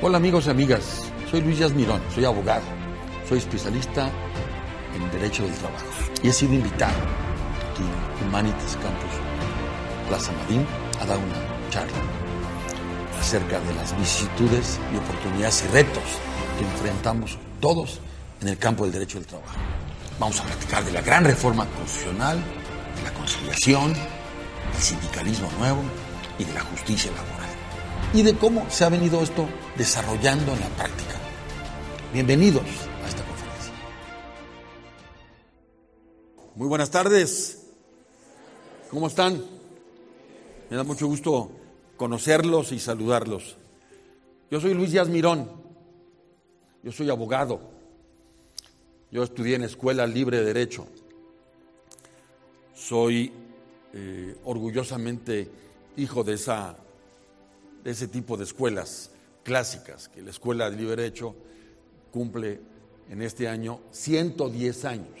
Hola amigos y amigas, soy Luis Díaz Mirón, soy abogado, soy especialista en Derecho del Trabajo y he sido invitado aquí en Humanities Campus Plaza Marín a dar una charla acerca de las vicisitudes y oportunidades y retos que enfrentamos todos en el campo del derecho del trabajo. Vamos a platicar de la gran reforma constitucional, de la conciliación, del sindicalismo nuevo y de la justicia laboral. Y de cómo se ha venido esto desarrollando en la práctica. Bienvenidos a esta conferencia. Muy buenas tardes. ¿Cómo están? Me da mucho gusto conocerlos y saludarlos. Yo soy Luis Díaz Mirón. Yo soy abogado. Yo estudié en Escuela Libre de Derecho. Soy eh, orgullosamente hijo de, esa, de ese tipo de escuelas clásicas, que la Escuela de Libre Derecho cumple en este año 110 años.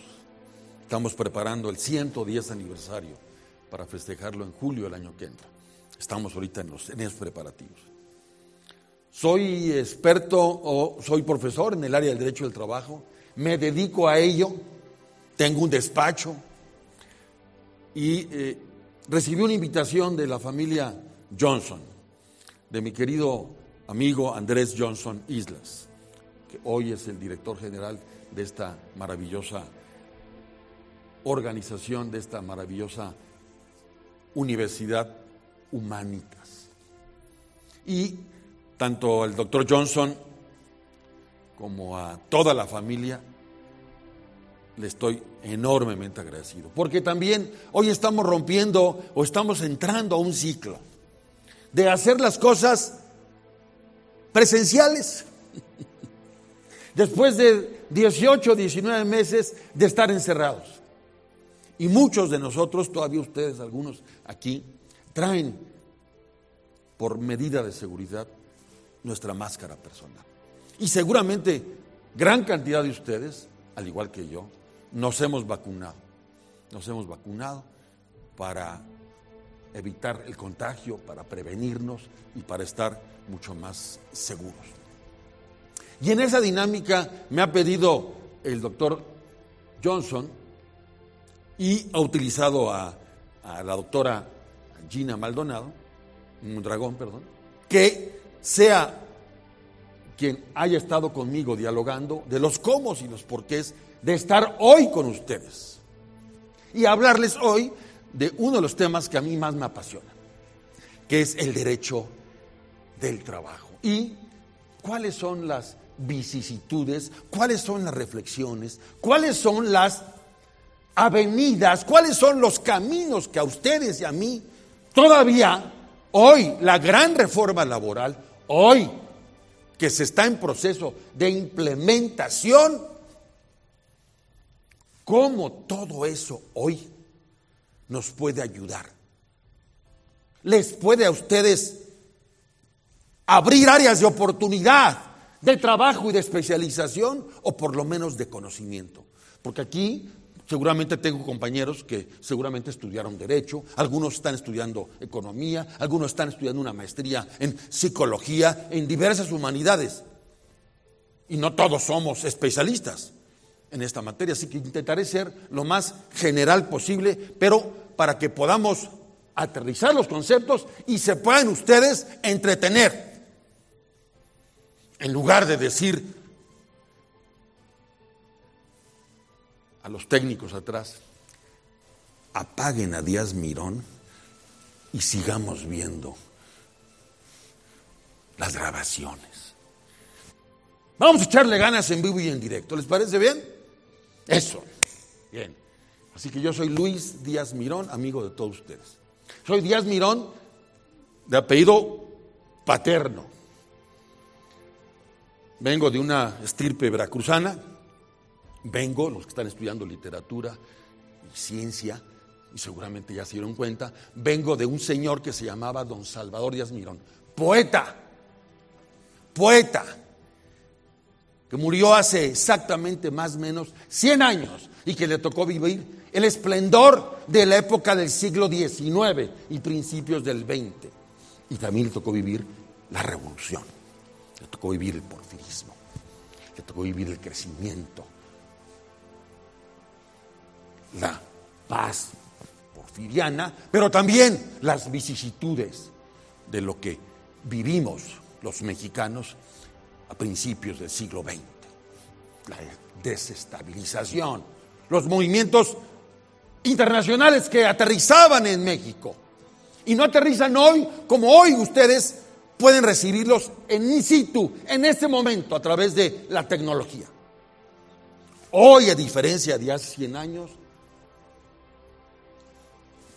Estamos preparando el 110 aniversario para festejarlo en julio del año que entra. Estamos ahorita en, los, en esos preparativos. Soy experto o soy profesor en el área del derecho del trabajo, me dedico a ello, tengo un despacho y eh, recibí una invitación de la familia Johnson, de mi querido amigo Andrés Johnson Islas, que hoy es el director general de esta maravillosa organización, de esta maravillosa universidad Humanitas. Y tanto al doctor Johnson como a toda la familia le estoy enormemente agradecido. Porque también hoy estamos rompiendo o estamos entrando a un ciclo de hacer las cosas presenciales. Después de 18, 19 meses de estar encerrados. Y muchos de nosotros, todavía ustedes, algunos aquí, traen por medida de seguridad nuestra máscara personal. Y seguramente gran cantidad de ustedes, al igual que yo, nos hemos vacunado. Nos hemos vacunado para evitar el contagio, para prevenirnos y para estar mucho más seguros. Y en esa dinámica me ha pedido el doctor Johnson y ha utilizado a, la doctora Gina Maldonado, un dragón, perdón, que sea quien haya estado conmigo dialogando de los cómo y los porqués de estar hoy con ustedes. Y hablarles hoy de uno de los temas que a mí más me apasiona, que es el derecho del trabajo. Y cuáles son las vicisitudes, cuáles son las reflexiones, cuáles son las avenidas, cuáles son los caminos que a ustedes y a mí todavía hoy la gran reforma laboral, hoy que se está en proceso de implementación, cómo todo eso hoy nos puede ayudar. Les puede a ustedes abrir áreas de oportunidad, de trabajo y de especialización, o por lo menos de conocimiento. Porque aquí Seguramente tengo compañeros que seguramente estudiaron derecho, algunos están estudiando economía, algunos están estudiando una maestría en psicología, en diversas humanidades. Y no todos somos especialistas en esta materia, así que intentaré ser lo más general posible, pero para que podamos aterrizar los conceptos y se puedan ustedes entretener. En lugar de decir, a los técnicos atrás, apaguen a Díaz Mirón y sigamos viendo las grabaciones. Vamos a echarle ganas en vivo y en directo. ¿Les parece bien? Eso. Bien. Así que yo soy Luis Díaz Mirón, amigo de todos ustedes. Soy Díaz Mirón, de apellido paterno. Vengo de una estirpe veracruzana Vengo, los que están estudiando literatura y ciencia, y seguramente ya se dieron cuenta, vengo de un señor que se llamaba don Salvador Díaz Mirón, poeta, poeta, que murió hace exactamente más o menos 100 años y que le tocó vivir el esplendor de la época del siglo XIX y principios del XX. Y también le tocó vivir la revolución. le tocó vivir el porfirismo, le tocó vivir el crecimiento, la paz porfiriana, pero también las vicisitudes de lo que vivimos los mexicanos a principios del siglo XX. La desestabilización, los movimientos internacionales que aterrizaban en México y no aterrizan hoy como hoy ustedes pueden recibirlos en in situ, en este momento, a través de la tecnología. Hoy, a diferencia de hace 100 años,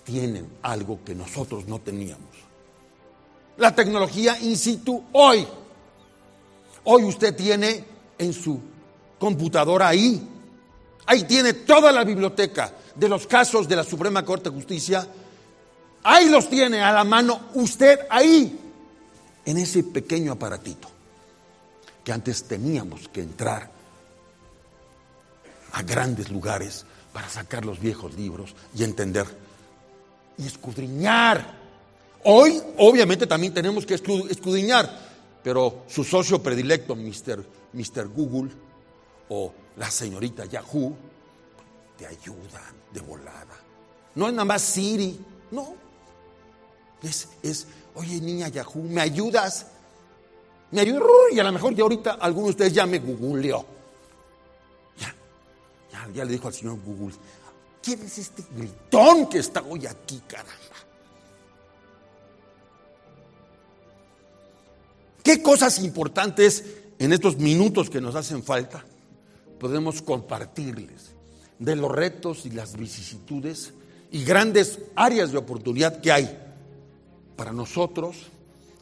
tienen algo que nosotros no teníamos. La tecnología in situ hoy. Hoy usted tiene en su computadora ahí, ahí tiene toda la biblioteca de los casos de la Suprema Corte de Justicia. Ahí los tiene a la mano usted ahí, en ese pequeño aparatito que antes teníamos que entrar a grandes lugares para sacar los viejos libros y entender y escudriñar. Hoy, obviamente, también tenemos que escudriñar, pero su socio predilecto, Mr. Mr. Google o la señorita Yahoo, te ayudan de volada. No es nada más Siri, no. Es, es oye niña Yahoo, ¿me ayudas? Me ayudas y a lo mejor ya ahorita alguno de ustedes ya me googleó. Ya, ya, ya le dijo al señor Google, ¿quién es este gritón que está hoy aquí, caramba? ¿Qué cosas importantes en estos minutos que nos hacen falta podemos compartirles de los retos y las vicisitudes y grandes áreas de oportunidad que hay para nosotros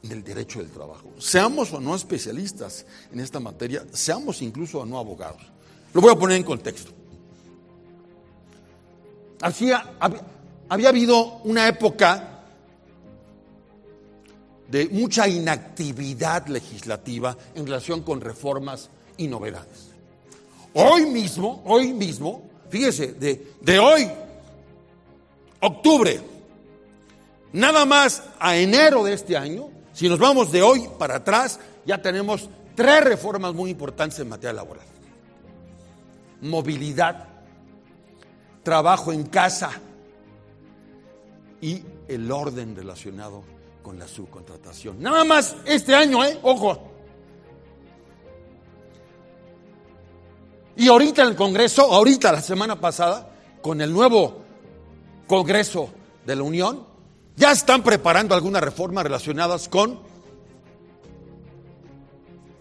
del derecho del trabajo. Seamos o no especialistas en esta materia, seamos incluso o no abogados. Lo voy a poner en contexto. Hacía, había habido una época de mucha inactividad legislativa en relación con reformas y novedades. Hoy mismo, hoy mismo, fíjese, de, de hoy, octubre, Nada más a enero de este año, si nos vamos de hoy para atrás, ya tenemos tres reformas muy importantes en materia laboral. Movilidad, trabajo en casa y el orden relacionado con la subcontratación. Nada más este año, ¿eh? Ojo. Y ahorita en el Congreso, ahorita la semana pasada, con el nuevo Congreso de la Unión, ya están preparando algunas reformas relacionadas con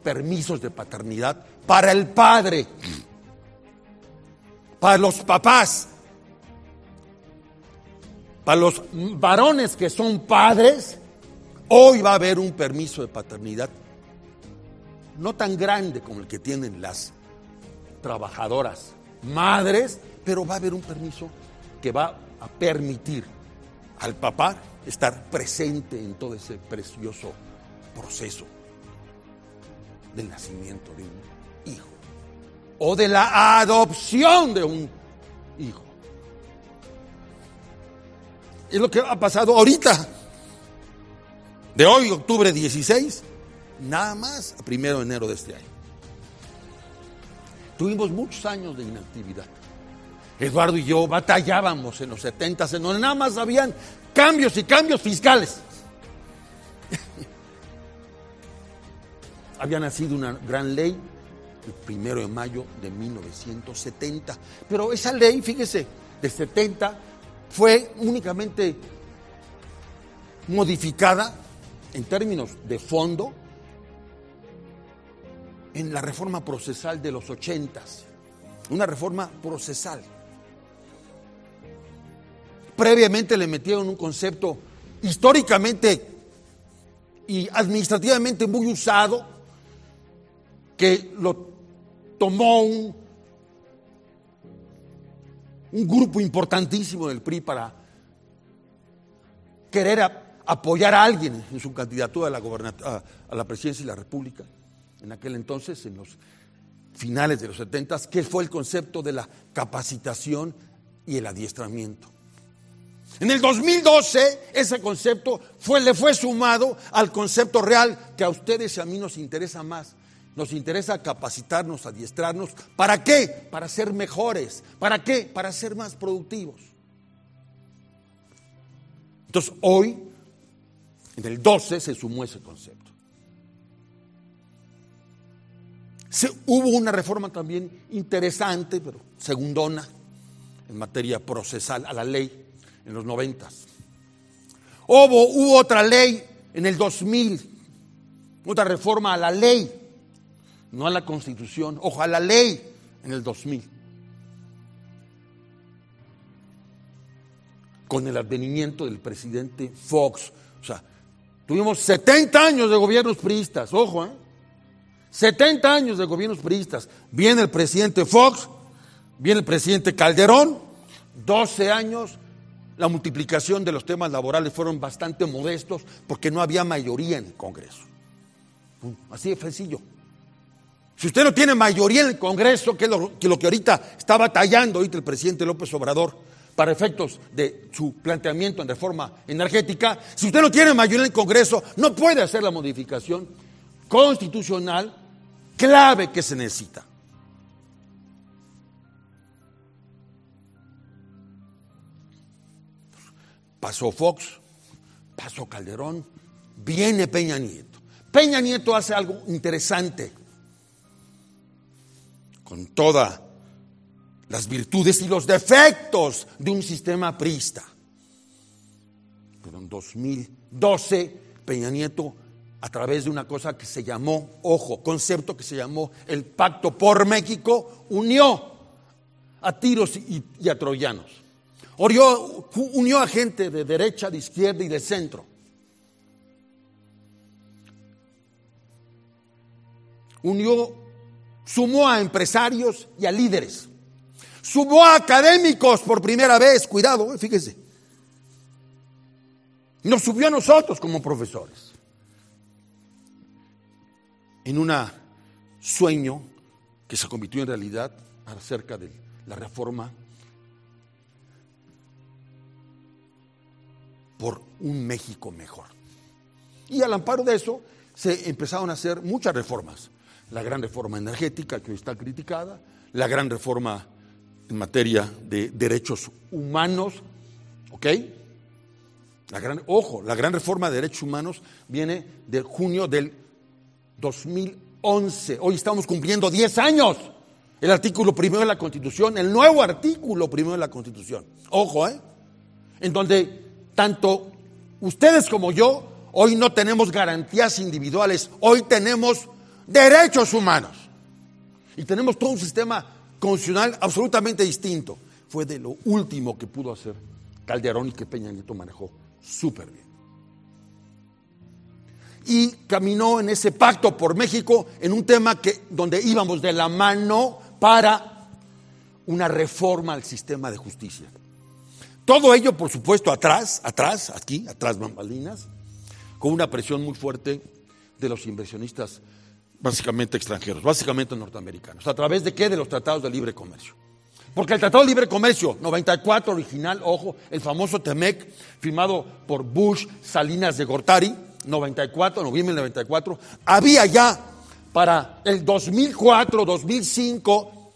permisos de paternidad para el padre, para los papás, para los varones que son padres. Hoy va a haber un permiso de paternidad no tan grande como el que tienen las trabajadoras madres, pero va a haber un permiso que va a permitir al papá estar presente en todo ese precioso proceso del nacimiento de un hijo o de la adopción de un hijo. Es lo que ha pasado ahorita, de hoy, octubre 16, nada más a primero de enero de este año. Tuvimos muchos años de inactividad. Eduardo y yo batallábamos en los 70 en donde nada más habían cambios y cambios fiscales. Había nacido una gran ley el primero de mayo de 1970, pero esa ley, fíjese, de 70 fue únicamente modificada en términos de fondo en la reforma procesal de los 80, una reforma procesal. Previamente le metieron un concepto históricamente y administrativamente muy usado, que lo tomó un, grupo importantísimo del PRI para querer apoyar a alguien en su candidatura a la, a, a la presidencia de la República. En aquel entonces, en los finales de los 70, que fue el concepto de la capacitación y el adiestramiento. En el 2012 ese concepto fue, le fue sumado al concepto real que a ustedes y a mí nos interesa más. Nos interesa capacitarnos, adiestrarnos. ¿Para qué? Para ser mejores. ¿Para qué? Para ser más productivos. Entonces hoy, en el 12, se sumó ese concepto. Se, hubo una reforma también interesante, pero segundona, en materia procesal a la ley en los noventas. Hubo, hubo otra ley en el 2000, otra reforma a la ley, no a la constitución, ojo, a la ley en el 2000. Con el advenimiento del presidente Fox. O sea, tuvimos 70 años de gobiernos priistas, ojo, ¿eh? 70 años de gobiernos priistas. Viene el presidente Fox, viene el presidente Calderón, 12 años la multiplicación de los temas laborales fueron bastante modestos porque no había mayoría en el Congreso. Así de sencillo. Si usted no tiene mayoría en el Congreso, que es lo que, ahorita está batallando ahorita el presidente López Obrador para efectos de su planteamiento en reforma energética, si usted no tiene mayoría en el Congreso, no puede hacer la modificación constitucional clave que se necesita. pasó Fox, pasó Calderón, viene Peña Nieto. Peña Nieto hace algo interesante con todas las virtudes y los defectos de un sistema prista. Pero en 2012 Peña Nieto, a través de una cosa que se llamó, ojo, concepto que se llamó el Pacto por México, unió a tiros y, y a troyanos unió a gente de derecha, de izquierda y de centro. Unió, sumó a empresarios y a líderes. Sumó a académicos por primera vez, cuidado, eh, fíjese. Nos subió a nosotros como profesores. En un sueño que se convirtió en realidad acerca de la reforma por un México mejor. Y al amparo de eso se empezaron a hacer muchas reformas. La gran reforma energética que hoy está criticada, la gran reforma en materia de derechos humanos, ¿ok? La gran, ojo, la gran reforma de derechos humanos viene de junio del 2011. Hoy estamos cumpliendo 10 años. El artículo primero de la Constitución, el nuevo artículo primero de la Constitución. Ojo, ¿eh? En donde tanto ustedes como yo, hoy no tenemos garantías individuales, hoy tenemos derechos humanos. Y tenemos todo un sistema constitucional absolutamente distinto. Fue de lo último que pudo hacer Calderón y que Peña Nieto manejó súper bien. Y caminó en ese pacto por México en un tema que, donde íbamos de la mano para una reforma al sistema de justicia. Todo ello, por supuesto, atrás, atrás, aquí, atrás bambalinas, con una presión muy fuerte de los inversionistas básicamente extranjeros, básicamente norteamericanos. ¿A través de qué? De los tratados de libre comercio. Porque el Tratado de Libre Comercio 94 original, ojo, el famoso TEMEC, firmado por Bush, Salinas de Gortari, 94, noviembre del 94, había ya para el 2004, 2005,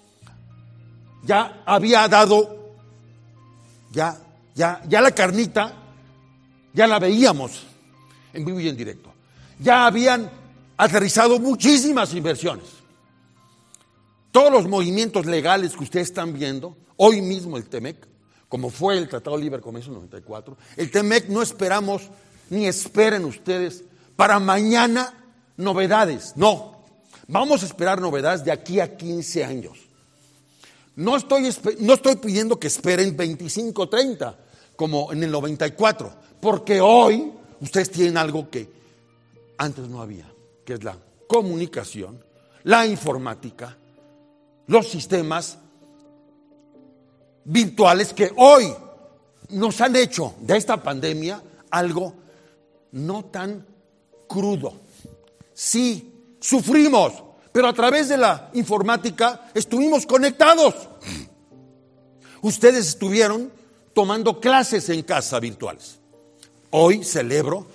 ya había dado ya, ya, ya la carnita, ya la veíamos en vivo y en directo. Ya habían aterrizado muchísimas inversiones. Todos los movimientos legales que ustedes están viendo, hoy mismo el TEMEC, como fue el Tratado de Libre Comercio 94, el TEMEC no esperamos ni esperen ustedes para mañana novedades. No, vamos a esperar novedades de aquí a 15 años. No estoy, no estoy pidiendo que esperen 25, 30, como en el 94, porque hoy ustedes tienen algo que antes no había, que es la comunicación, la informática, los sistemas virtuales que hoy nos han hecho de esta pandemia algo no tan crudo. Sí, sufrimos, pero a través de la informática estuvimos conectados. Ustedes estuvieron tomando clases en casa virtuales. Hoy celebro,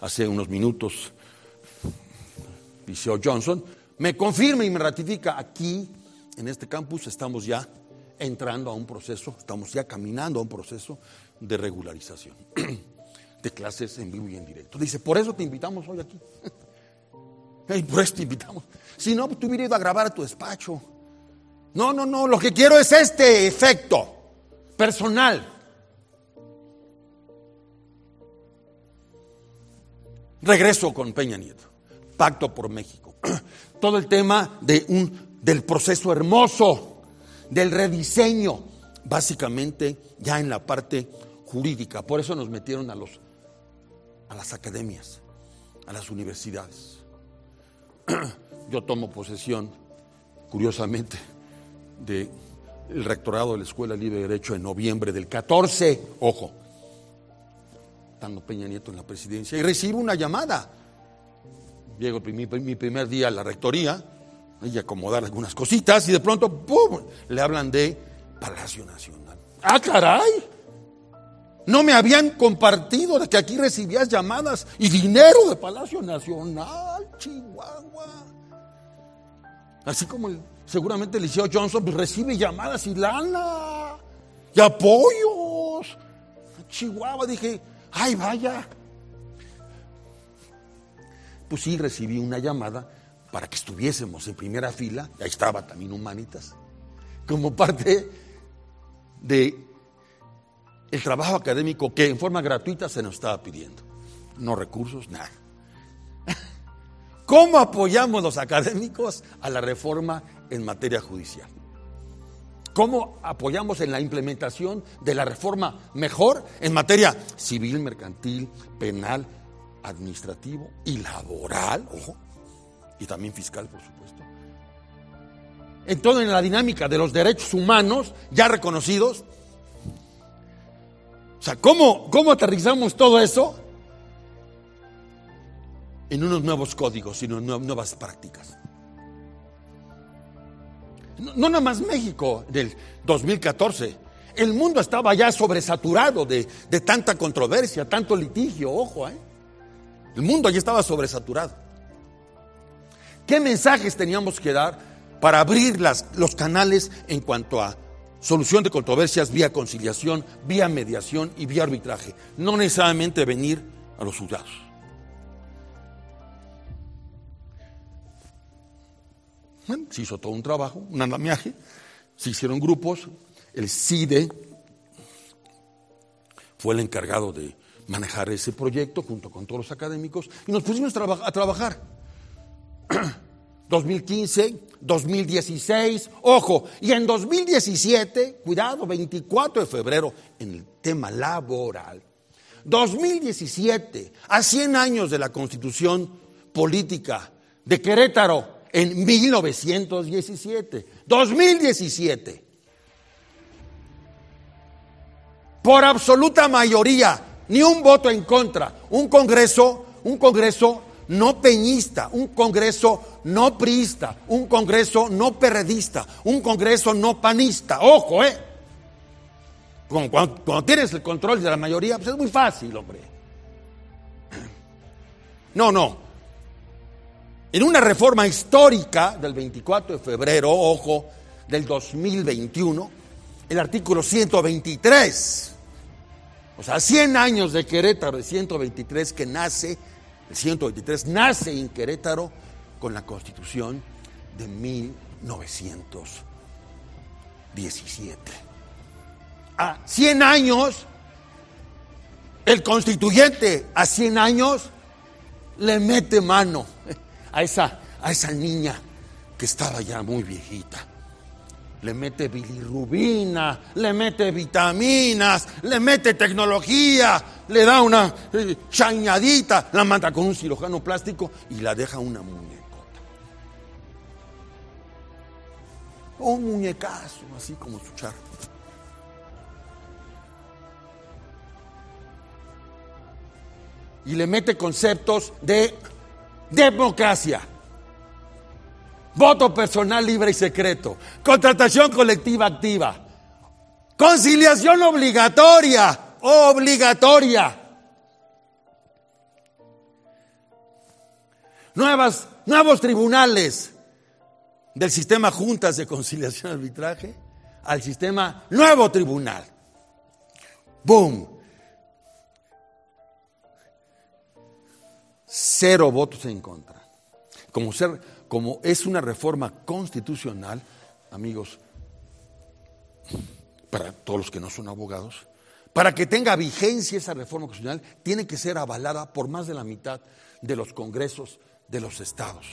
hace unos minutos, Liceo Johnson, me confirma y me ratifica aquí, en este campus, estamos ya entrando a un proceso, estamos ya caminando a un proceso de regularización de clases en vivo y en directo. Dice, por eso te invitamos hoy aquí. Por eso te invitamos. Si no, pues, tú hubieras ido a grabar a tu despacho. No, no, no, lo que quiero es este efecto personal. Regreso con Peña Nieto, Pacto por México. Todo el tema de un, del proceso hermoso, del rediseño, básicamente ya en la parte jurídica. Por eso nos metieron a, los, a las academias, a las universidades. Yo tomo posesión, curiosamente, del rectorado de la Escuela Libre de Derecho en noviembre del 14, ojo, estando Peña Nieto en la presidencia, y recibo una llamada. Llego mi, primer día a la rectoría, y acomodar algunas cositas, y de pronto, ¡pum!, le hablan de Palacio Nacional. ¡Ah, caray! No me habían compartido de que aquí recibías llamadas y dinero de Palacio Nacional, Chihuahua. Así como seguramente el Liceo Johnson pues, recibe llamadas y lana y apoyos. Chihuahua, dije, ay, vaya. Pues sí, recibí una llamada para que estuviésemos en primera fila, ahí estaba también Humanitas, como parte de el trabajo académico que en forma gratuita se nos estaba pidiendo. No recursos, nada. ¿Cómo apoyamos los académicos a la reforma en materia judicial? ¿Cómo apoyamos en la implementación de la reforma mejor en materia civil, mercantil, penal, administrativo y laboral? Ojo, y también fiscal, por supuesto. En toda en la dinámica de los derechos humanos ya reconocidos o sea, ¿cómo, cómo aterrizamos todo eso? En unos nuevos códigos y en nuevas prácticas. No, nada más México del 2014. El mundo estaba ya sobresaturado de, de tanta controversia, tanto litigio, ojo, ¿eh? El mundo ya estaba sobresaturado. ¿Qué mensajes teníamos que dar para abrir las, los canales en cuanto a solución de controversias vía conciliación, vía mediación y vía arbitraje, no necesariamente venir a los juzgados. se hizo todo un trabajo, un andamiaje, se hicieron grupos, el CIDE fue el encargado de manejar ese proyecto junto con todos los académicos y nos pusimos a trabajar. 2015, 2016, ojo, y en 2017, cuidado, 24 de febrero, en el tema laboral. 2017, a 100 años de la constitución política de Querétaro, en 1917. 2017. Por absoluta mayoría, ni un voto en contra, un congreso, un congreso no peñista, un congreso no priista, un congreso no perredista, un congreso no panista. Ojo, ¿eh? Cuando, tienes el control de la mayoría, pues es muy fácil, hombre. No, no. En una reforma histórica del 24 de febrero, ojo, del 2021, el artículo 123, o sea, 100 años de Querétaro, de 123 que nace el 123 nace en Querétaro con la constitución de 1917. A 100 años, el constituyente a 100 años le mete mano a esa, a esa niña que estaba ya muy viejita le mete bilirrubina, le mete vitaminas, le mete tecnología, le da una eh, chañadita, la manda con un cirujano plástico y la deja una muñecota. Un muñecazo, así como su charro. Y le mete conceptos de democracia Voto personal libre y secreto. Contratación colectiva activa. Conciliación obligatoria, obligatoria. Nuevas, nuevos tribunales del sistema juntas de conciliación y arbitraje al sistema nuevo tribunal. ¡Boom! Cero votos en contra. Como, ser, como es una reforma constitucional, amigos, para todos los que no son abogados, para que tenga vigencia esa reforma constitucional, tiene que ser avalada por más de la mitad de los congresos de los estados,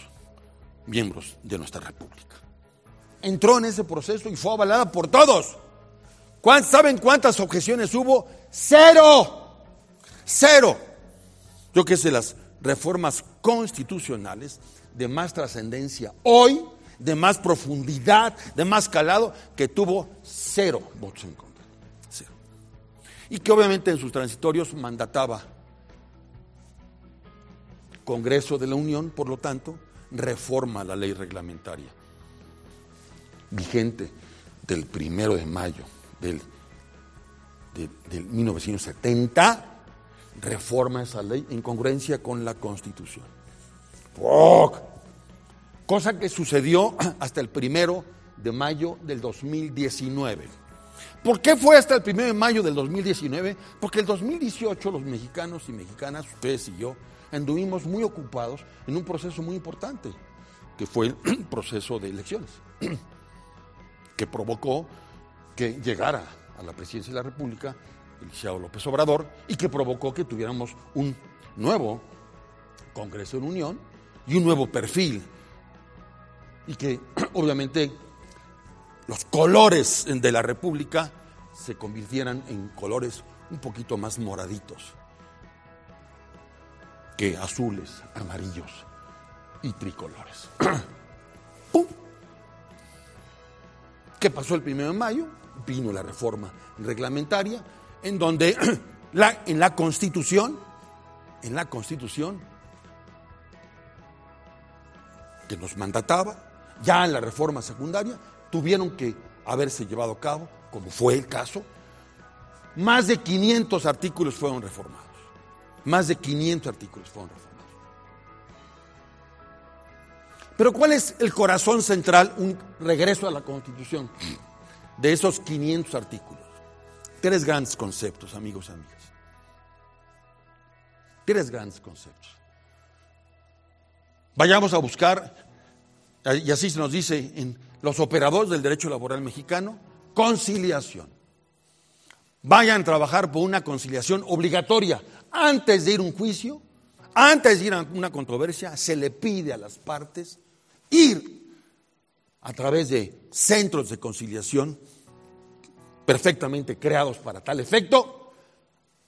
miembros de nuestra república. Entró en ese proceso y fue avalada por todos. ¿Saben cuántas objeciones hubo? Cero. Cero. Yo que sé, las reformas constitucionales de más trascendencia hoy, de más profundidad, de más calado, que tuvo cero votos en contra. Cero. Y que obviamente en sus transitorios mandataba Congreso de la Unión, por lo tanto, reforma la ley reglamentaria vigente del primero de mayo del, 1970, reforma esa ley en congruencia con la Constitución. Cosa que sucedió hasta el primero de mayo del 2019. ¿Por qué fue hasta el primero de mayo del 2019? Porque el 2018 los mexicanos y mexicanas, ustedes y yo, anduvimos muy ocupados en un proceso muy importante, que fue el proceso de elecciones, que provocó que llegara a la presidencia de la República el López Obrador y que provocó que tuviéramos un nuevo Congreso de Unión y un nuevo perfil y que obviamente los colores de la República se convirtieran en colores un poquito más moraditos que azules, amarillos y tricolores. ¡Pum! ¿Qué pasó el primero de mayo? Vino la reforma reglamentaria, en donde la, en la Constitución, en la Constitución, que nos mandataba, ya en la reforma secundaria, tuvieron que haberse llevado a cabo, como fue el caso, más de 500 artículos fueron reformados. Más de 500 artículos fueron reformados. Pero ¿cuál es el corazón central, un regreso a la Constitución, de esos 500 artículos? Tres grandes conceptos, amigos y amigas. Tres grandes conceptos. Vayamos a buscar, y así se nos dice en los operadores del derecho laboral mexicano, conciliación. Vayan a trabajar por una conciliación obligatoria. Antes de ir a un juicio, antes de ir a una controversia, se le pide a las partes ir a través de centros de conciliación perfectamente creados para tal efecto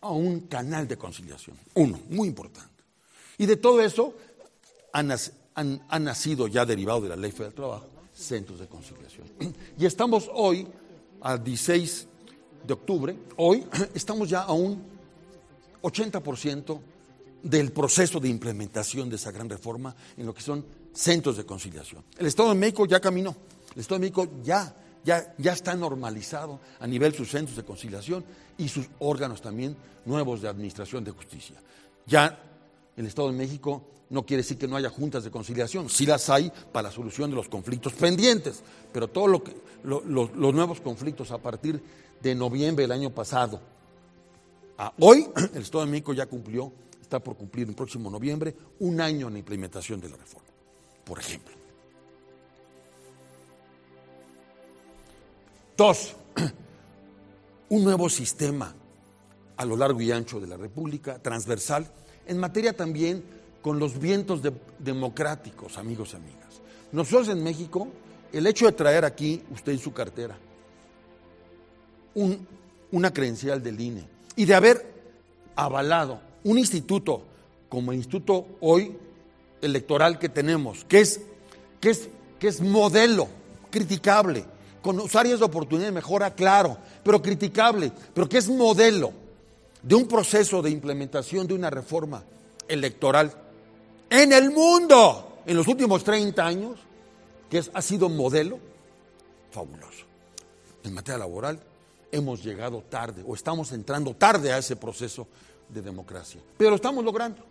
a un canal de conciliación. Uno, muy importante. Y de todo eso han, nacido ya derivado de la ley federal del trabajo centros de conciliación. Y estamos hoy, al 16 de octubre, hoy estamos ya a un 80% del proceso de implementación de esa gran reforma en lo que son centros de conciliación. El Estado de México ya caminó, el Estado de México ya, ya, ya está normalizado a nivel sus centros de conciliación y sus órganos también nuevos de administración de justicia. Ya el Estado de México no quiere decir que no haya juntas de conciliación, sí las hay para la solución de los conflictos pendientes, pero todos lo los nuevos conflictos a partir de noviembre del año pasado a hoy, el Estado de México ya cumplió, está por cumplir el próximo noviembre, un año en la implementación de la reforma, por ejemplo. Dos, un nuevo sistema a lo largo y ancho de la República, transversal, en materia también con los vientos democráticos, amigos y amigas. Nosotros en México, el hecho de traer aquí, usted en su cartera, una credencial del INE y de haber avalado un instituto como el instituto hoy electoral que tenemos, que es, que es, que es modelo, criticable, con áreas de oportunidad de mejora, claro, pero criticable, pero que es modelo de un proceso de implementación de una reforma electoral en el mundo en los últimos 30 años, que ha sido modelo fabuloso en materia laboral, hemos llegado tarde o estamos entrando tarde a ese proceso de democracia. Pero lo estamos logrando.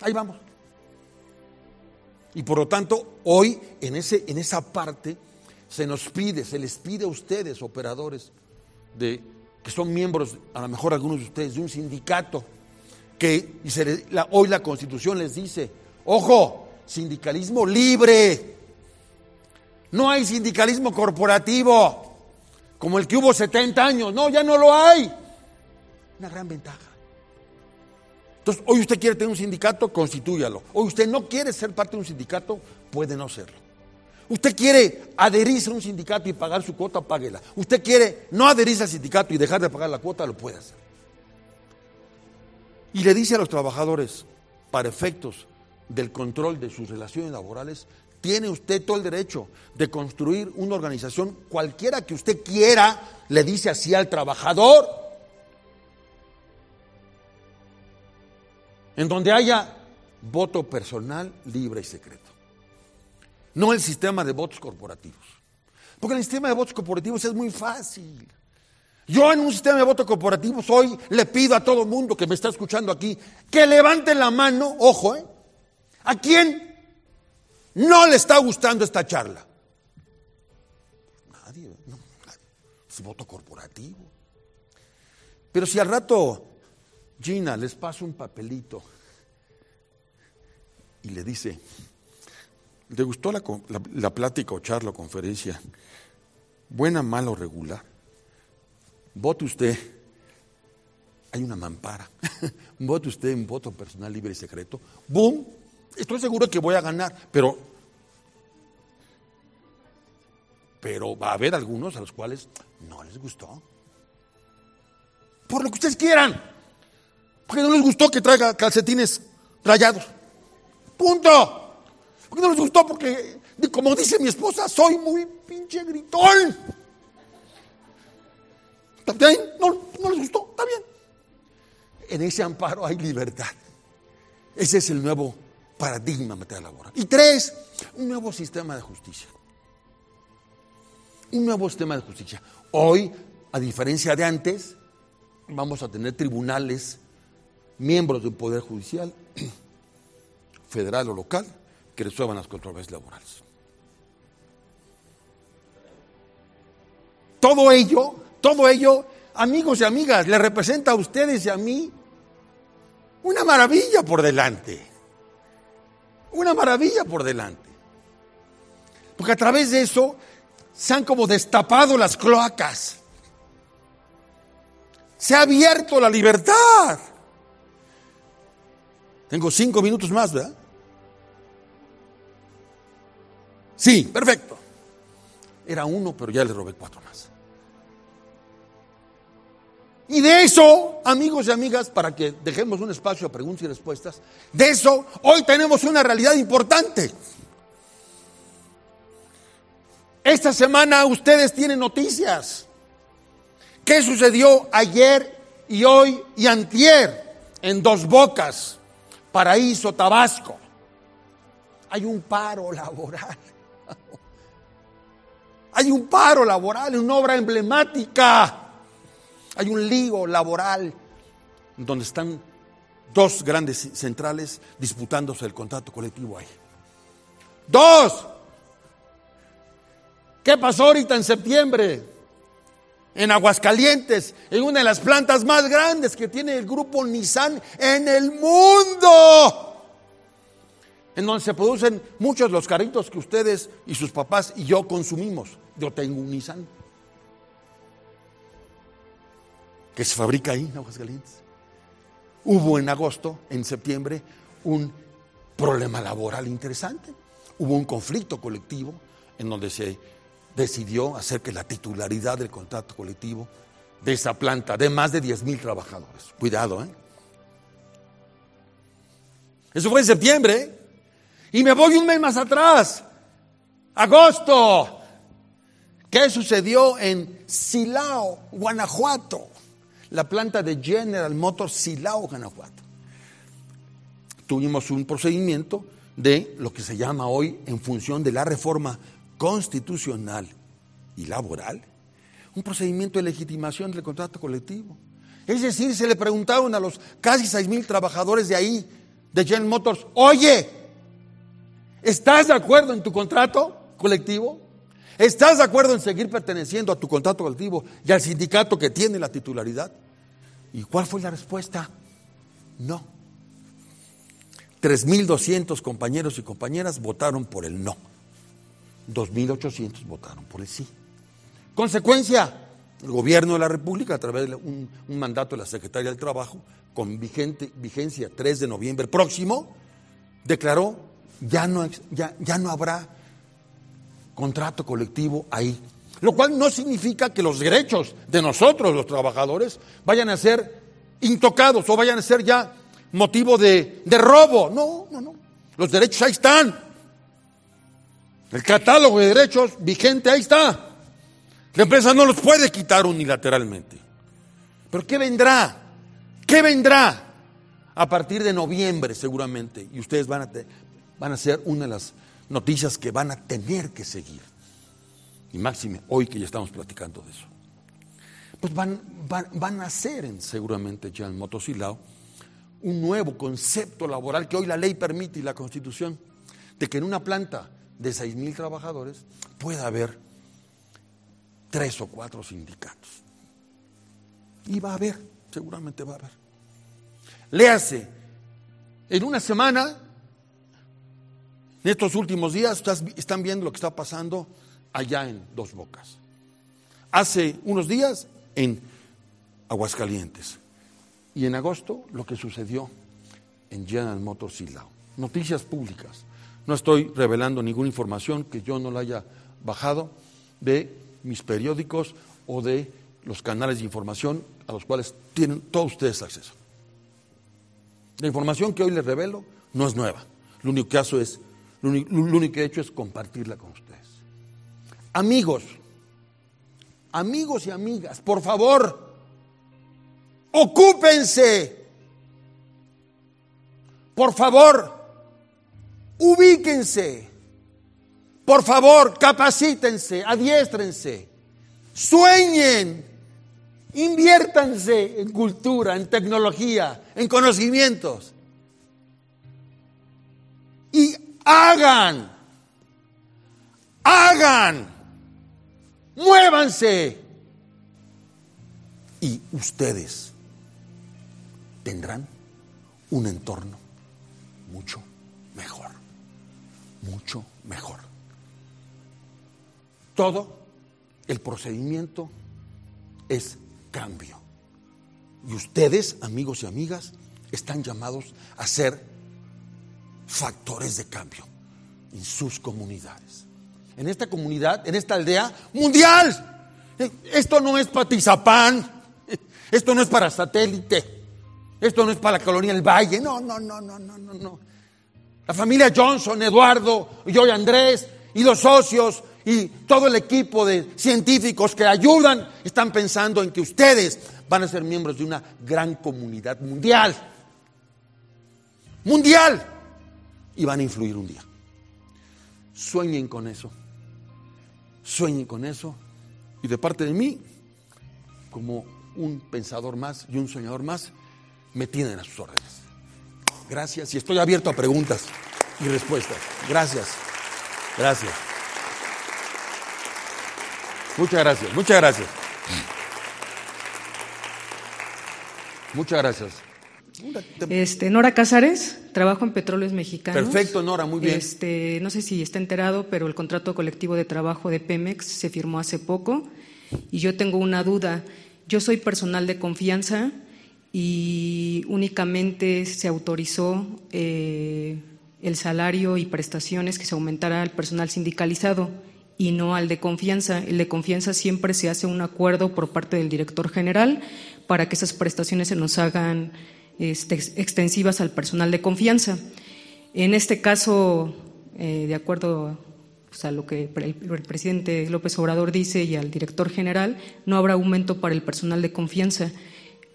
Ahí vamos. Y por lo tanto, hoy en, ese, en esa parte se nos pide, se les pide a ustedes, operadores, de, que son miembros, a lo mejor algunos de ustedes, de un sindicato, que y hoy la constitución les dice, ojo, sindicalismo libre, no hay sindicalismo corporativo, como el que hubo 70 años, no, ya no lo hay. Una gran ventaja. Entonces, hoy usted quiere tener un sindicato, constitúyalo. Hoy usted no quiere ser parte de un sindicato, puede no serlo. Usted quiere adherirse a un sindicato y pagar su cuota, páguela. Usted quiere no adherirse al sindicato y dejar de pagar la cuota, lo puede hacer. Y le dice a los trabajadores, para efectos del control de sus relaciones laborales, tiene usted todo el derecho de construir una organización cualquiera que usted quiera, le dice así al trabajador, en donde haya voto personal libre y secreto. No el sistema de votos corporativos. Porque el sistema de votos corporativos es muy fácil. Yo en un sistema de votos corporativos hoy le pido a todo mundo que me está escuchando aquí que levante la mano, ojo, ¿eh? ¿A quién no le está gustando esta charla? Nadie, no, es voto corporativo. Pero si al rato Gina les pasa un papelito y le dice, ¿le gustó la, plática o charla o conferencia? ¿Buena, mala o regular? Vote usted. Hay una mampara. Vote usted en voto personal libre y secreto. ¡Boom! Estoy seguro que voy a ganar, pero pero va a haber algunos a los cuales no les gustó. Por lo que ustedes quieran. Porque no les gustó que traiga calcetines rayados. Punto. Porque no les gustó porque, como dice mi esposa, soy muy pinche gritón. ¿Está bien? No, no les gustó, está bien. En ese amparo hay libertad. Ese es el nuevo paradigma material laboral. Y tres, un nuevo sistema de justicia. Un nuevo sistema de justicia. Hoy, a diferencia de antes, vamos a tener tribunales, miembros del Poder Judicial, federal o local, que resuelvan las controversias laborales. Todo ello, todo ello, amigos y amigas, le representa a ustedes y a mí una maravilla por delante. Una maravilla por delante. Porque a través de eso se han como destapado las cloacas. Se ha abierto la libertad. Tengo cinco minutos más, ¿verdad? Sí, perfecto. Era uno, pero ya le robé cuatro más. Y de eso, amigos y amigas, para que dejemos un espacio a preguntas y respuestas, de eso hoy tenemos una realidad importante. Esta semana ustedes tienen noticias. ¿Qué sucedió ayer y hoy y antier en Dos Bocas, Paraíso, Tabasco? Hay un paro laboral. Hay un paro laboral una obra emblemática hay un lío laboral donde están dos grandes centrales disputándose el contrato colectivo ahí. Dos. ¿Qué pasó ahorita en septiembre? En Aguascalientes, en una de las plantas más grandes que tiene el grupo Nissan en el mundo. En donde se producen muchos los carritos que ustedes y sus papás y yo consumimos. Yo tengo un Nissan. que se fabrica ahí en Aguascalientes. Hubo en agosto, en septiembre, un problema laboral interesante. Hubo un conflicto colectivo en donde se decidió hacer que la titularidad del contrato colectivo de esa planta de más de 10 mil trabajadores. Cuidado, ¿eh? Eso fue en septiembre. Y me voy un mes más atrás. Agosto. ¿Qué sucedió en Silao, Guanajuato? la planta de General Motors Silao, Guanajuato. Tuvimos un procedimiento de lo que se llama hoy, en función de la reforma constitucional y laboral, un procedimiento de legitimación del contrato colectivo. Es decir, se le preguntaron a los casi seis mil trabajadores de ahí, de General Motors, oye, ¿estás de acuerdo en tu contrato colectivo? ¿Estás de acuerdo en seguir perteneciendo a tu contrato colectivo y al sindicato que tiene la titularidad? ¿Y cuál fue la respuesta? No. 3.200 compañeros y compañeras votaron por el no. 2.800 votaron por el sí. Consecuencia, el gobierno de la República, a través de un, mandato de la Secretaría del Trabajo, con vigencia 3 de noviembre próximo, declaró ya no, ya, ya no habrá contrato colectivo ahí. Lo cual no significa que los derechos de nosotros, los trabajadores, vayan a ser intocados o vayan a ser ya motivo de, de robo. No, no, no. Los derechos ahí están. El catálogo de derechos vigente ahí está. La empresa no los puede quitar unilateralmente. Pero ¿qué vendrá? ¿Qué vendrá? A partir de noviembre seguramente. Y ustedes van a, van a ser una de las noticias que van a tener que seguir. Y máxime, hoy que ya estamos platicando de eso. Pues van, van, a hacer en, seguramente ya en Motosilao un nuevo concepto laboral que hoy la ley permite y la constitución, de que en una planta de seis mil trabajadores pueda haber tres o cuatro sindicatos. Y va a haber, seguramente va a haber. Léase, en una semana en estos últimos días están viendo lo que está pasando allá en Dos Bocas. Hace unos días en Aguascalientes. Y en agosto lo que sucedió en General Motors Silao. Noticias públicas. No estoy revelando ninguna información que yo no la haya bajado de mis periódicos o de los canales de información a los cuales tienen todos ustedes acceso. La información que hoy les revelo no es nueva. Lo único que hago es lo único, que he hecho es compartirla con ustedes. Amigos, amigos y amigas, por favor, ocúpense. Por favor, ubíquense. Por favor, capacítense, adiéstrense, sueñen, inviértanse en cultura, en tecnología, en conocimientos. Y hagan, hagan, muévanse. Y ustedes tendrán un entorno mucho mejor, mucho mejor. Todo el procedimiento es cambio. Y ustedes, amigos y amigas, están llamados a ser factores de cambio en sus comunidades. En esta comunidad, en esta aldea mundial. Esto no es para Tizapán, esto no es para satélite, esto no es para la colonia del Valle, no, no, no, no, no, no, no. La familia Johnson, Eduardo, yo y Andrés y los socios y todo el equipo de científicos que ayudan están pensando en que ustedes van a ser miembros de una gran comunidad mundial. Mundial y van a influir un día. Sueñen con eso. Sueñen con eso. Y de parte de mí, como un pensador más y un soñador más, me tienen a sus órdenes. Gracias y estoy abierto a preguntas y respuestas. Gracias. Gracias. Muchas gracias, muchas gracias. Muchas gracias. Este, Nora Cázares, trabajo en Petróleos Mexicanos. Perfecto, Nora, muy bien. Este, no sé si está enterado, pero el contrato colectivo de trabajo de Pemex se firmó hace poco y yo tengo una duda. Yo soy personal de confianza y únicamente se autorizó eh, el salario y prestaciones que se aumentara al personal sindicalizado y no al de confianza. El de confianza siempre se hace un acuerdo por parte del director general para que esas prestaciones se nos hagan este, extensivas al personal de confianza. En este caso, eh, de acuerdo a lo que el, presidente López Obrador dice y al director general, no habrá aumento para el personal de confianza.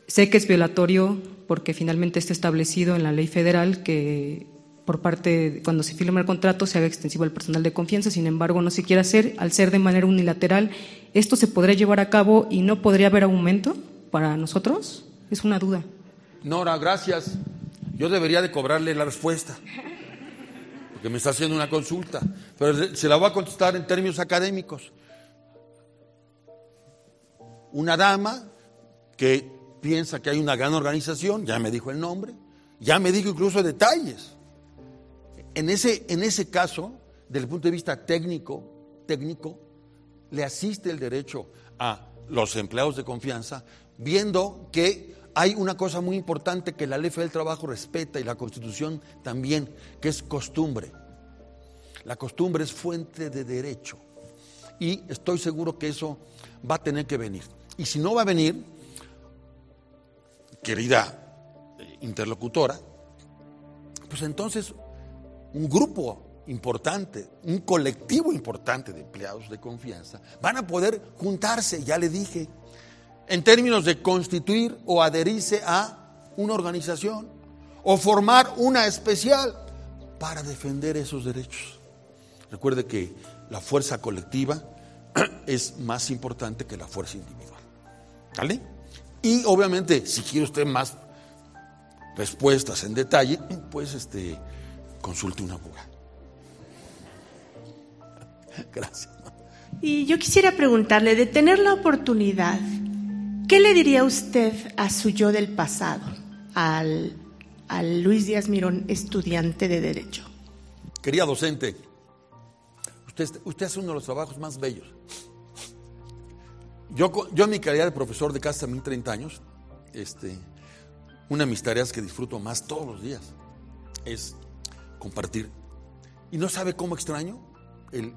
Sé que es violatorio porque finalmente está establecido en la ley federal que por parte, cuando se firma el contrato, se haga extensivo al personal de confianza, sin embargo, no se quiere hacer, al ser de manera unilateral, ¿esto se podría llevar a cabo y no podría haber aumento para nosotros? Es una duda. Nora, gracias. Yo debería de cobrarle la respuesta, porque me está haciendo una consulta, pero se la voy a contestar en términos académicos. Una dama que piensa que hay una gran organización, ya me dijo el nombre, ya me dijo incluso detalles. En ese, en ese caso, desde el punto de vista técnico, técnico, le asiste el derecho a los empleados de confianza, viendo que hay una cosa muy importante que la ley del trabajo respeta y la constitución también, que es costumbre. La costumbre es fuente de derecho. Y estoy seguro que eso va a tener que venir. Y si no va a venir, querida interlocutora, pues entonces un grupo importante, un colectivo importante de empleados de confianza, van a poder juntarse, ya le dije, en términos de constituir o adherirse a una organización o formar una especial para defender esos derechos. Recuerde que la fuerza colectiva es más importante que la fuerza individual. ¿Vale? Y obviamente, si quiere usted más respuestas en detalle, pues este consulte una abogado. Gracias. Y yo quisiera preguntarle, de tener la oportunidad, ¿qué le diría usted a su yo del pasado, al, al Luis Díaz Mirón, estudiante de Derecho? Querida docente, usted, usted hace uno de los trabajos más bellos. Yo, yo en mi calidad de profesor de casi 30 años, este, una de mis tareas que disfruto más todos los días es compartir. Y no sabe cómo extraño el,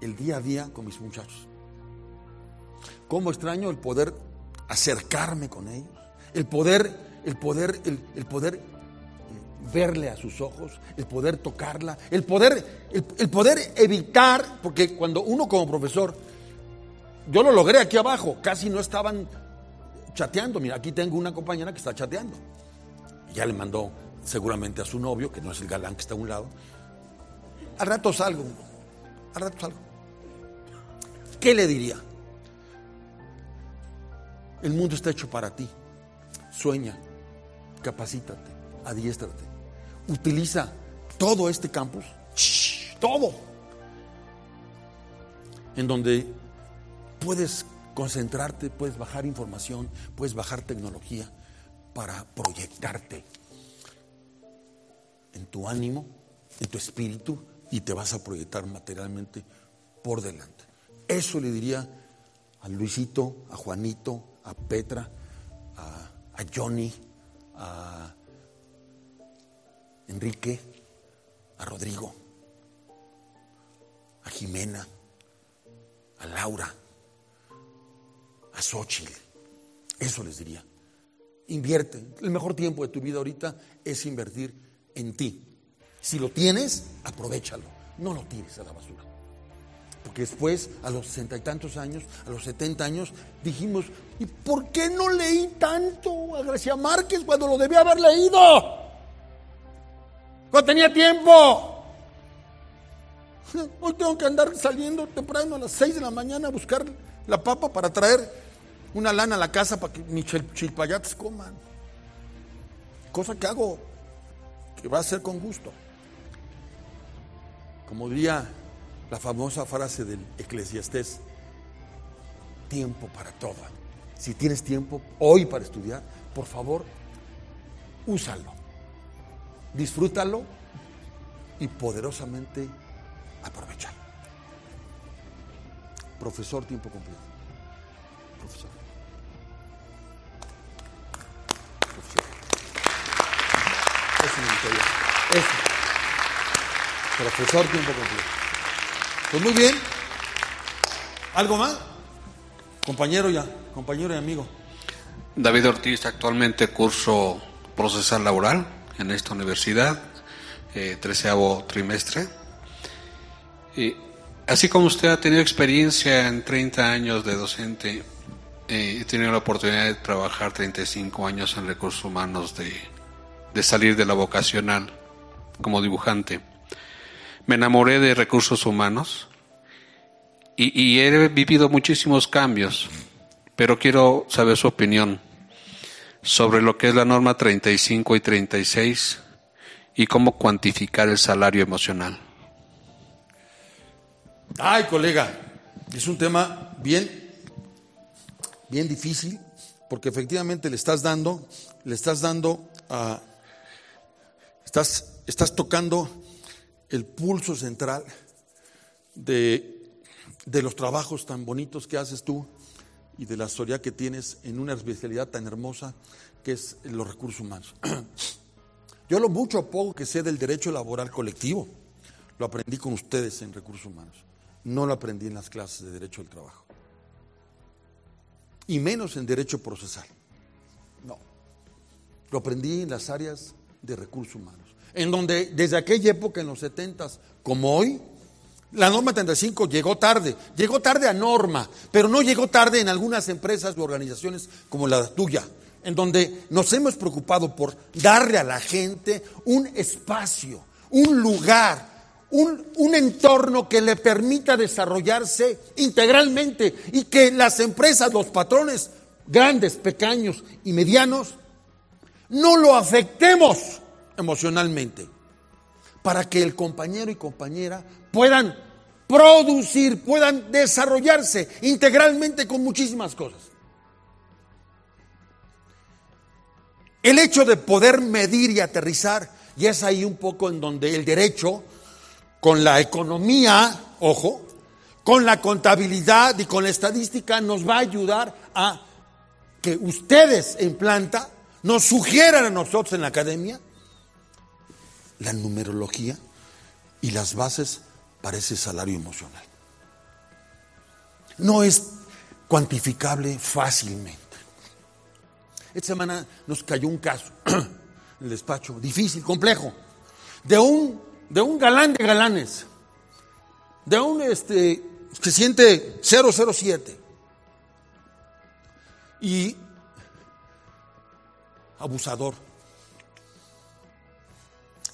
el día a día con mis muchachos. Cómo extraño el poder acercarme con ellos, el poder, el poder, el, poder eh, verle a sus ojos, el poder tocarla, el poder, el, poder evitar, porque cuando uno como profesor, yo lo logré aquí abajo, casi no estaban chateando. Mira, aquí tengo una compañera que está chateando. Ya le mandó seguramente a su novio, que no es el galán que está a un lado. Al rato salgo, al rato salgo. ¿Qué le diría? El mundo está hecho para ti. Sueña, capacítate, adiéstrate. Utiliza todo este campus, todo, en donde puedes concentrarte, puedes bajar información, puedes bajar tecnología para proyectarte en tu ánimo, en tu espíritu y te vas a proyectar materialmente por delante. Eso le diría a Luisito, a Juanito, a Petra, a, Johnny, a Enrique, a Rodrigo, a Jimena, a Laura, a Xochitl. Eso les diría. Invierte. El mejor tiempo de tu vida ahorita es invertir en ti. Si lo tienes, aprovechalo. No lo tires a la basura. Porque después, a los sesenta y tantos años, a los setenta años, dijimos, ¿y por qué no leí tanto a Gracia Márquez cuando lo debía haber leído? Cuando tenía tiempo. Hoy tengo que andar saliendo temprano a las seis de la mañana a buscar la papa para traer una lana a la casa para que mis chilpayates coman. Cosa que hago que va a ser con gusto. Como diría la famosa frase del eclesiastés, tiempo para todo. Si tienes tiempo hoy para estudiar, por favor, úsalo, disfrútalo y poderosamente aprovechalo. Profesor tiempo completo. Profesor. Es profesor tiempo completo. Pues muy bien. ¿Algo más? Compañero ya, compañero y amigo. David Ortiz, actualmente curso procesal laboral en esta universidad, eh, treceavo trimestre. Y así como usted ha tenido experiencia en 30 años de docente, eh, he tenido la oportunidad de trabajar 35 años en recursos humanos de de salir de la vocacional. como dibujante. Me enamoré de recursos humanos y, he vivido muchísimos cambios, pero quiero saber su opinión sobre lo que es la norma 35 y 36 y cómo cuantificar el salario emocional. Ay, colega, es un tema bien, bien difícil, porque efectivamente le estás dando, le estás dando a, estás, estás tocando el pulso central de, de los trabajos tan bonitos que haces tú y de la historia que tienes en una especialidad tan hermosa que es los recursos humanos. Yo lo mucho o poco que sé del derecho laboral colectivo, lo aprendí con ustedes en recursos humanos. No lo aprendí en las clases de derecho del trabajo. Y menos en derecho procesal. No. Lo aprendí en las áreas de recursos humanos. En donde desde aquella época, en los 70 como hoy, la norma 35 llegó tarde, llegó tarde a norma, pero no llegó tarde en algunas empresas u organizaciones como la tuya, en donde nos hemos preocupado por darle a la gente un espacio, un lugar, un, un, entorno que le permita desarrollarse integralmente y que las empresas, los patrones grandes, pequeños y medianos, no lo afectemos emocionalmente para que el compañero y compañera puedan producir, puedan desarrollarse integralmente con muchísimas cosas. El hecho de poder medir y aterrizar, y es ahí un poco en donde el derecho, con la economía, ojo, con la contabilidad y con la estadística, nos va a ayudar a que ustedes en planta nos sugieran a nosotros en la academia la numerología y las bases para ese salario emocional. No es cuantificable fácilmente. Esta semana nos cayó un caso en el despacho, difícil, complejo, de un, de un galán de galanes, de un este, que siente 007 y abusador,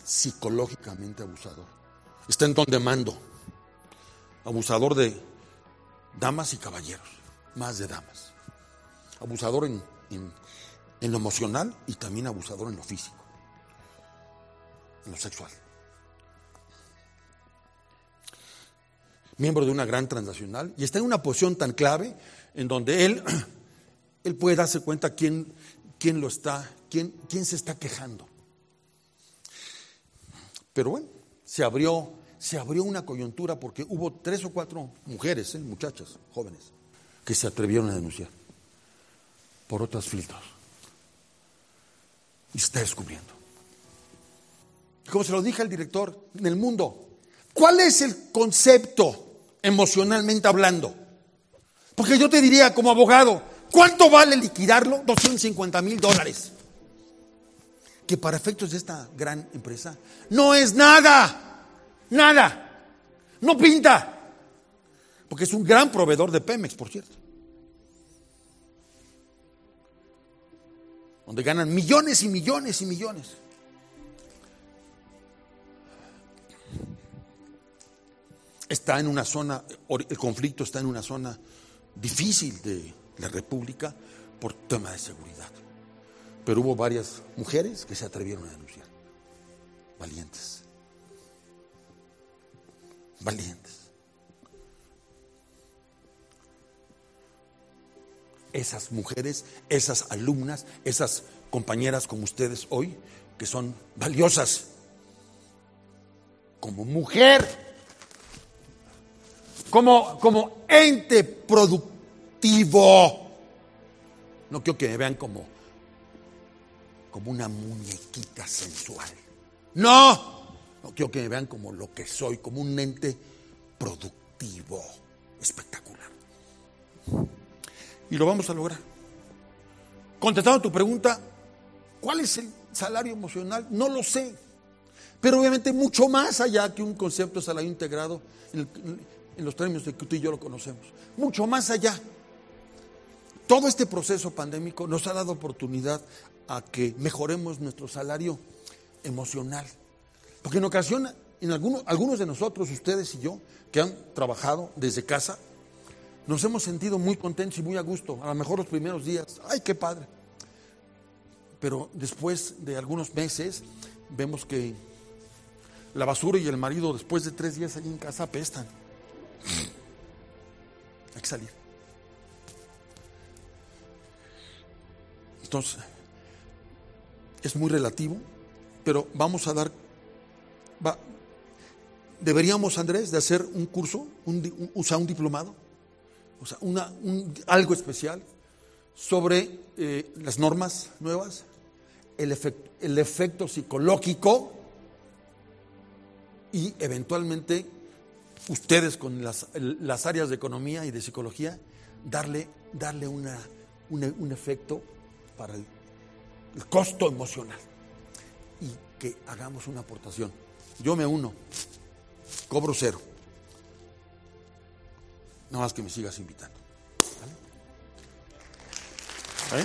psicológicamente abusador. Está en donde mando, abusador de damas y caballeros, más de damas, abusador en, en, en lo emocional y también abusador en lo físico, en lo sexual. Miembro de una gran transnacional y está en una posición tan clave en donde él, él puede darse cuenta quién, quién lo está, quién, quién se está quejando. Pero bueno, se abrió, se abrió una coyuntura porque hubo tres o cuatro mujeres, ¿eh? muchachas, jóvenes, que se atrevieron a denunciar por otros filtros. Y se está descubriendo. Como se lo dije al director, en el mundo, ¿cuál es el concepto emocionalmente hablando? Porque yo te diría como abogado, ¿cuánto vale liquidarlo? 250 mil dólares que para efectos de esta gran empresa no es nada, nada, no pinta, porque es un gran proveedor de Pemex, por cierto, donde ganan millones y millones y millones. Está en una zona, el conflicto está en una zona difícil de la República por tema de seguridad. Pero hubo varias mujeres que se atrevieron a denunciar. Valientes. Valientes. Esas mujeres, esas alumnas, esas compañeras como ustedes hoy, que son valiosas como mujer, como, como ente productivo. No quiero que me vean como como una muñequita sensual. No, no quiero que me vean como lo que soy, como un ente productivo, espectacular. Y lo vamos a lograr. Contestando tu pregunta, ¿cuál es el salario emocional? No lo sé. Pero obviamente mucho más allá que un concepto de salario integrado en, en los términos de que tú y yo lo conocemos. Mucho más allá. Todo este proceso pandémico nos ha dado oportunidad a que mejoremos nuestro salario emocional. Porque en ocasión, en algunos, algunos de nosotros, ustedes y yo, que han trabajado desde casa, nos hemos sentido muy contentos y muy a gusto. A lo mejor los primeros días, ¡ay, qué padre! Pero después de algunos meses, vemos que la basura y el marido, después de tres días allí en casa, apestan. Hay que salir. Entonces, es muy relativo, pero vamos a dar, deberíamos, Andrés, de hacer un curso, un, un, un diplomado, o sea, una, algo especial sobre eh, las normas nuevas, el, efecto, psicológico y eventualmente ustedes con las, las, áreas de economía y de psicología, darle, darle una, un efecto para el, costo emocional y que hagamos una aportación. Yo me uno, cobro cero. Nada más que me sigas invitando. ¿Vale?